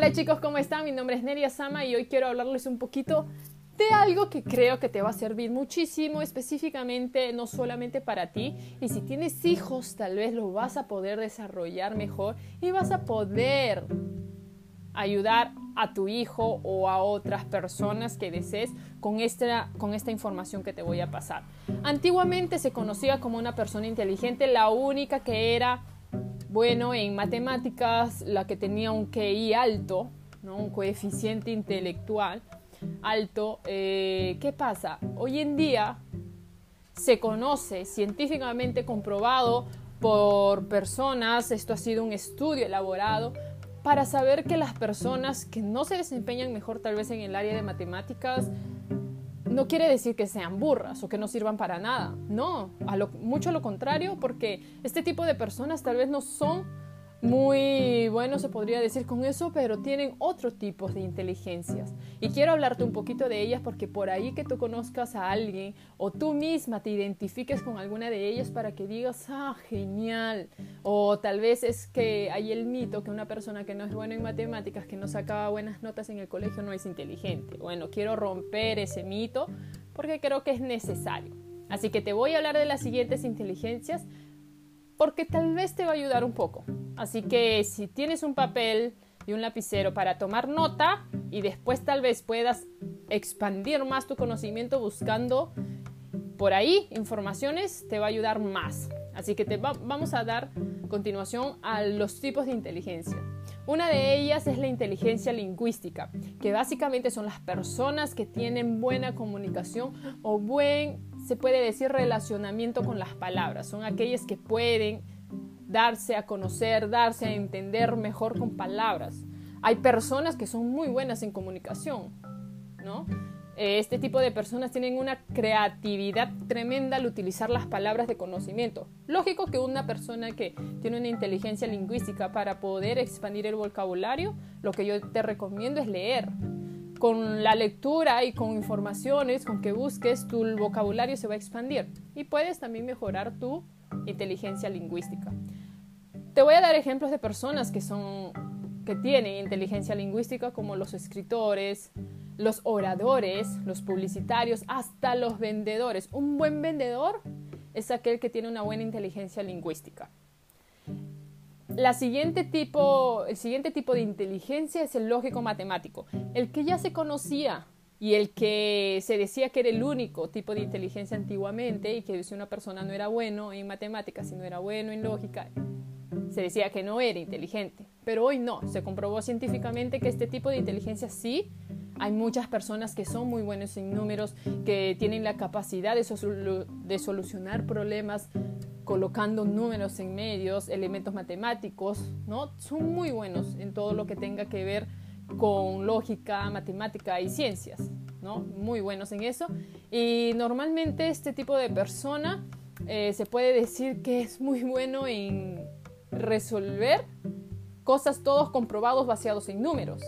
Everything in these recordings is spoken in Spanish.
Hola chicos, ¿cómo están? Mi nombre es Neria Sama y hoy quiero hablarles un poquito de algo que creo que te va a servir muchísimo, específicamente no solamente para ti, y si tienes hijos tal vez lo vas a poder desarrollar mejor y vas a poder ayudar a tu hijo o a otras personas que desees con esta, con esta información que te voy a pasar. Antiguamente se conocía como una persona inteligente, la única que era bueno en matemáticas, la que tenía un QI alto, ¿no? un coeficiente intelectual alto. Eh, ¿Qué pasa? Hoy en día se conoce científicamente comprobado por personas, esto ha sido un estudio elaborado, para saber que las personas que no se desempeñan mejor tal vez en el área de matemáticas no quiere decir que sean burras o que no sirvan para nada. No, a lo, mucho lo contrario, porque este tipo de personas tal vez no son muy bueno se podría decir con eso, pero tienen otro tipo de inteligencias. Y quiero hablarte un poquito de ellas porque por ahí que tú conozcas a alguien o tú misma te identifiques con alguna de ellas para que digas, ah, genial. O tal vez es que hay el mito que una persona que no es buena en matemáticas, que no sacaba buenas notas en el colegio, no es inteligente. Bueno, quiero romper ese mito porque creo que es necesario. Así que te voy a hablar de las siguientes inteligencias porque tal vez te va a ayudar un poco. Así que si tienes un papel y un lapicero para tomar nota y después tal vez puedas expandir más tu conocimiento buscando por ahí informaciones, te va a ayudar más. Así que te vamos a dar continuación a los tipos de inteligencia. Una de ellas es la inteligencia lingüística, que básicamente son las personas que tienen buena comunicación o buen se puede decir relacionamiento con las palabras. Son aquellas que pueden darse a conocer, darse a entender mejor con palabras. Hay personas que son muy buenas en comunicación, ¿no? Este tipo de personas tienen una creatividad tremenda al utilizar las palabras de conocimiento. Lógico que una persona que tiene una inteligencia lingüística para poder expandir el vocabulario, lo que yo te recomiendo es leer, con la lectura y con informaciones, con que busques, tu vocabulario se va a expandir y puedes también mejorar tu inteligencia lingüística. Te voy a dar ejemplos de personas que son que tienen inteligencia lingüística como los escritores, los oradores, los publicitarios, hasta los vendedores. Un buen vendedor es aquel que tiene una buena inteligencia lingüística la siguiente tipo, el siguiente tipo de inteligencia es el lógico matemático, el que ya se conocía y el que se decía que era el único tipo de inteligencia antiguamente y que si una persona no era bueno en matemáticas y no era bueno en lógica, se decía que no era inteligente. Pero hoy no, se comprobó científicamente que este tipo de inteligencia sí hay muchas personas que son muy buenos en números, que tienen la capacidad de, solucionar problemas colocando números en medios, elementos matemáticos, ¿no? Son muy buenos en todo lo que tenga que ver con lógica, matemática y ciencias, ¿no? Muy buenos en eso. Y normalmente este tipo de persona eh, se puede decir que es muy bueno en resolver cosas todos comprobados basados en números,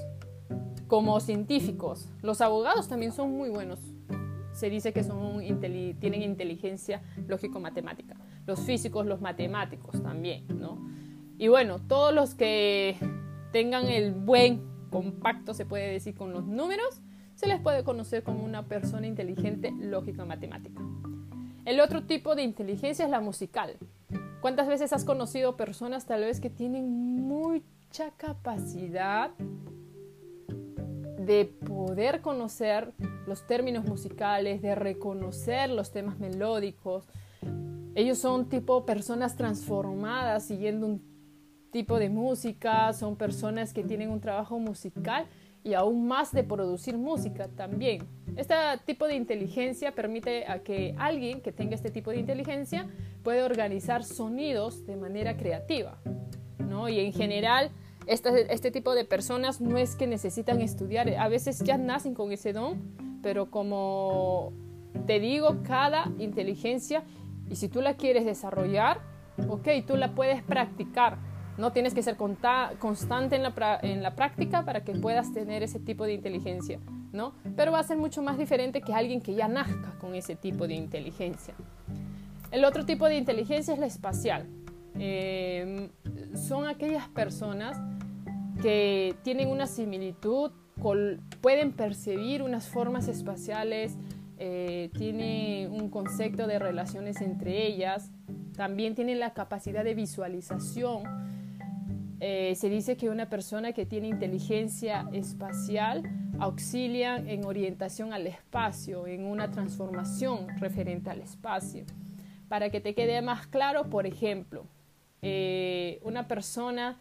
como científicos. Los abogados también son muy buenos se dice que son tienen inteligencia lógico-matemática. Los físicos, los matemáticos también, ¿no? Y bueno, todos los que tengan el buen compacto, se puede decir, con los números, se les puede conocer como una persona inteligente lógico-matemática. El otro tipo de inteligencia es la musical. ¿Cuántas veces has conocido personas tal vez que tienen mucha capacidad de poder conocer los términos musicales, de reconocer los temas melódicos. Ellos son tipo personas transformadas siguiendo un tipo de música, son personas que tienen un trabajo musical y aún más de producir música también. Este tipo de inteligencia permite a que alguien que tenga este tipo de inteligencia pueda organizar sonidos de manera creativa, ¿no? Y en general este, este tipo de personas no es que necesitan estudiar, a veces ya nacen con ese don, pero como te digo, cada inteligencia, y si tú la quieres desarrollar, ok, tú la puedes practicar. No tienes que ser constante en la, práctica para que puedas tener ese tipo de inteligencia, ¿no? Pero va a ser mucho más diferente que alguien que ya nazca con ese tipo de inteligencia. El otro tipo de inteligencia es la espacial. Eh, son aquellas personas que tienen una similitud, pueden percibir unas formas espaciales, eh, tienen un concepto de relaciones entre ellas, también tienen la capacidad de visualización. Eh, se dice que una persona que tiene inteligencia espacial auxilia en orientación al espacio, en una transformación referente al espacio. Para que te quede más claro, por ejemplo, eh, una persona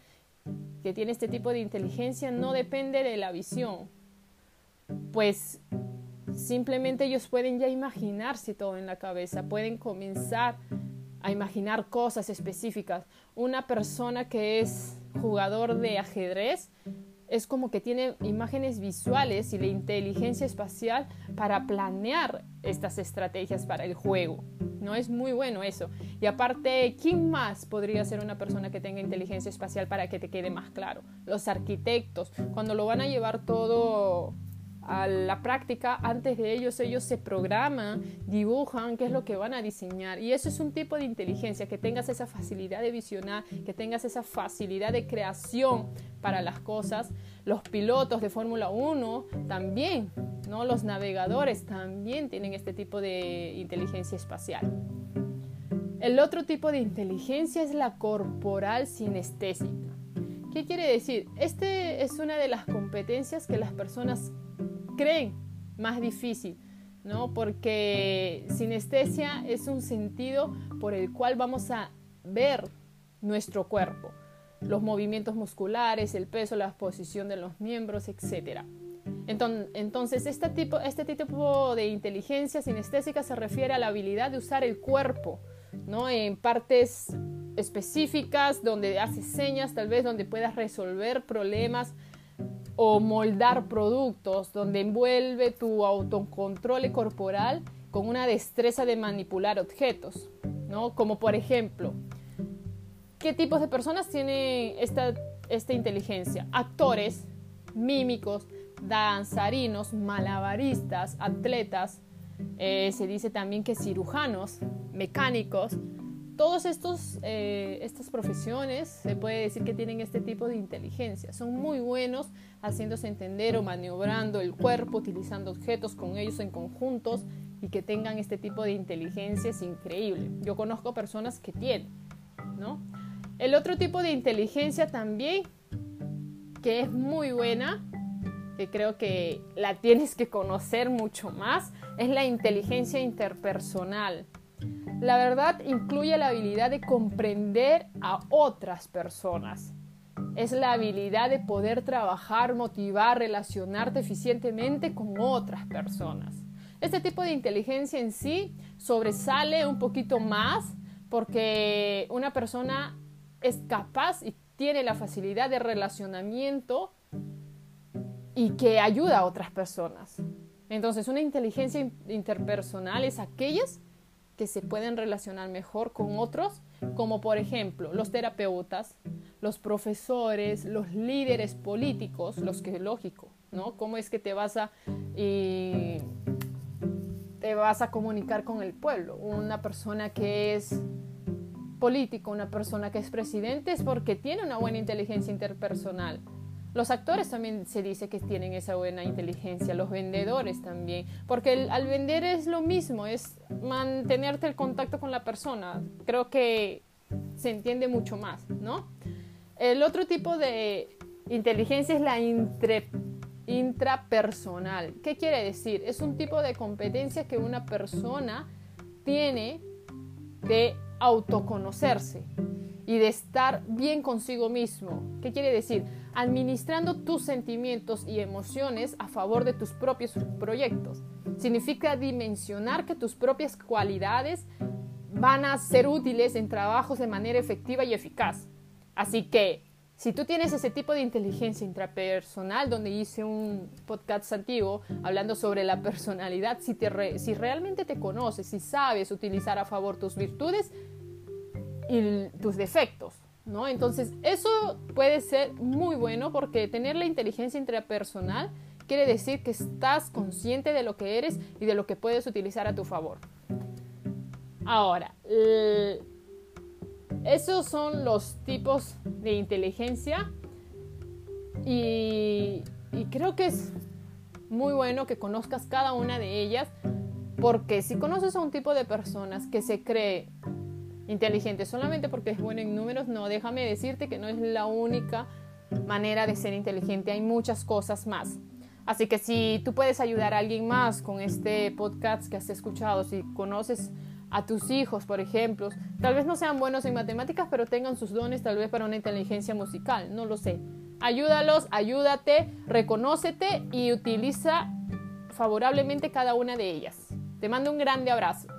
que tiene este tipo de inteligencia no depende de la visión, pues simplemente ellos pueden ya imaginarse todo en la cabeza, pueden comenzar a imaginar cosas específicas. Una persona que es jugador de ajedrez es como que tiene imágenes visuales y la inteligencia espacial para planear estas estrategias para el juego. No es muy bueno eso. Y aparte, ¿quién más podría ser una persona que tenga inteligencia espacial para que te quede más claro? Los arquitectos, cuando lo van a llevar todo a la práctica, antes de ellos ellos se programan, dibujan qué es lo que van a diseñar. Y eso es un tipo de inteligencia, que tengas esa facilidad de visionar, que tengas esa facilidad de creación para las cosas. Los pilotos de Fórmula 1 también, ¿no? Los navegadores también tienen este tipo de inteligencia espacial. El otro tipo de inteligencia es la corporal sinestésica. ¿Qué quiere decir? Este es una de las competencias que las personas creen más difícil, ¿no? Porque sinestesia es un sentido por el cual vamos a ver nuestro cuerpo, los movimientos musculares, el peso, la posición de los miembros, etc. Entonces, este tipo, este tipo de inteligencia sinestésica se refiere a la habilidad de usar el cuerpo, ¿no? En partes específicas, donde hace señas, tal vez donde puedas resolver problemas o moldar productos, donde envuelve tu autocontrol corporal con una destreza de manipular objetos, ¿no? Como por ejemplo, ¿qué tipos de personas tienen esta, esta inteligencia? Actores, mímicos, danzarinos, malabaristas, atletas, eh, se dice también que cirujanos, mecánicos, estos eh, estas profesiones se puede decir que tienen este tipo de inteligencia. Son muy buenos haciéndose entender o maniobrando el cuerpo, utilizando objetos con ellos en conjuntos y que tengan este tipo de inteligencia es increíble. Yo conozco personas que tienen, ¿no? El otro tipo de inteligencia también que es muy buena, que creo que la tienes que conocer mucho más, es la inteligencia interpersonal. La verdad incluye la habilidad de comprender a otras personas. Es la habilidad de poder trabajar, motivar, relacionarte eficientemente con otras personas. Este tipo de inteligencia en sí sobresale un poquito más porque una persona es capaz y tiene la facilidad de relacionamiento y que ayuda a otras personas. Entonces, una inteligencia interpersonal es aquellas que se pueden relacionar mejor con otros, como por ejemplo los terapeutas, los profesores, los líderes políticos, los que es lógico, ¿no? ¿Cómo es que te vas a te vas a comunicar con el pueblo? Una persona que es político, una persona que es presidente es porque tiene una buena inteligencia interpersonal los actores también se dice que tienen esa buena inteligencia, los vendedores también, porque al vender es lo mismo, es mantenerte el contacto con la persona. Creo que se entiende mucho más, ¿no? El otro tipo de inteligencia es la intrapersonal. ¿Qué quiere decir? Es un tipo de competencia que una persona tiene de autoconocerse y de estar bien consigo mismo. ¿Qué quiere decir? administrando tus sentimientos y emociones a favor de tus propios proyectos. Significa dimensionar que tus propias cualidades van a ser útiles en trabajos de manera efectiva y eficaz. Así que, si tú tienes ese tipo de inteligencia intrapersonal, donde hice un podcast antiguo hablando sobre la personalidad, si, si realmente te conoces, si sabes utilizar a favor tus virtudes y tus defectos, ¿no? Entonces, eso puede ser muy bueno porque tener la inteligencia intrapersonal quiere decir que estás consciente de lo que eres y de lo que puedes utilizar a tu favor. Ahora, esos son los tipos de inteligencia Y, y creo que es muy bueno que conozcas cada una de ellas, porque si conoces a un tipo de personas que se cree inteligente solamente porque es bueno en números, no, déjame decirte que no es la única manera de ser inteligente, hay muchas cosas más. Así que si tú puedes ayudar a alguien más con este podcast que has escuchado, si conoces a tus hijos, por ejemplo, tal vez no sean buenos en matemáticas, pero tengan sus dones tal vez para una inteligencia musical, no lo sé. Ayúdalos, ayúdate, reconócete y utiliza favorablemente cada una de ellas. Te mando un grande abrazo.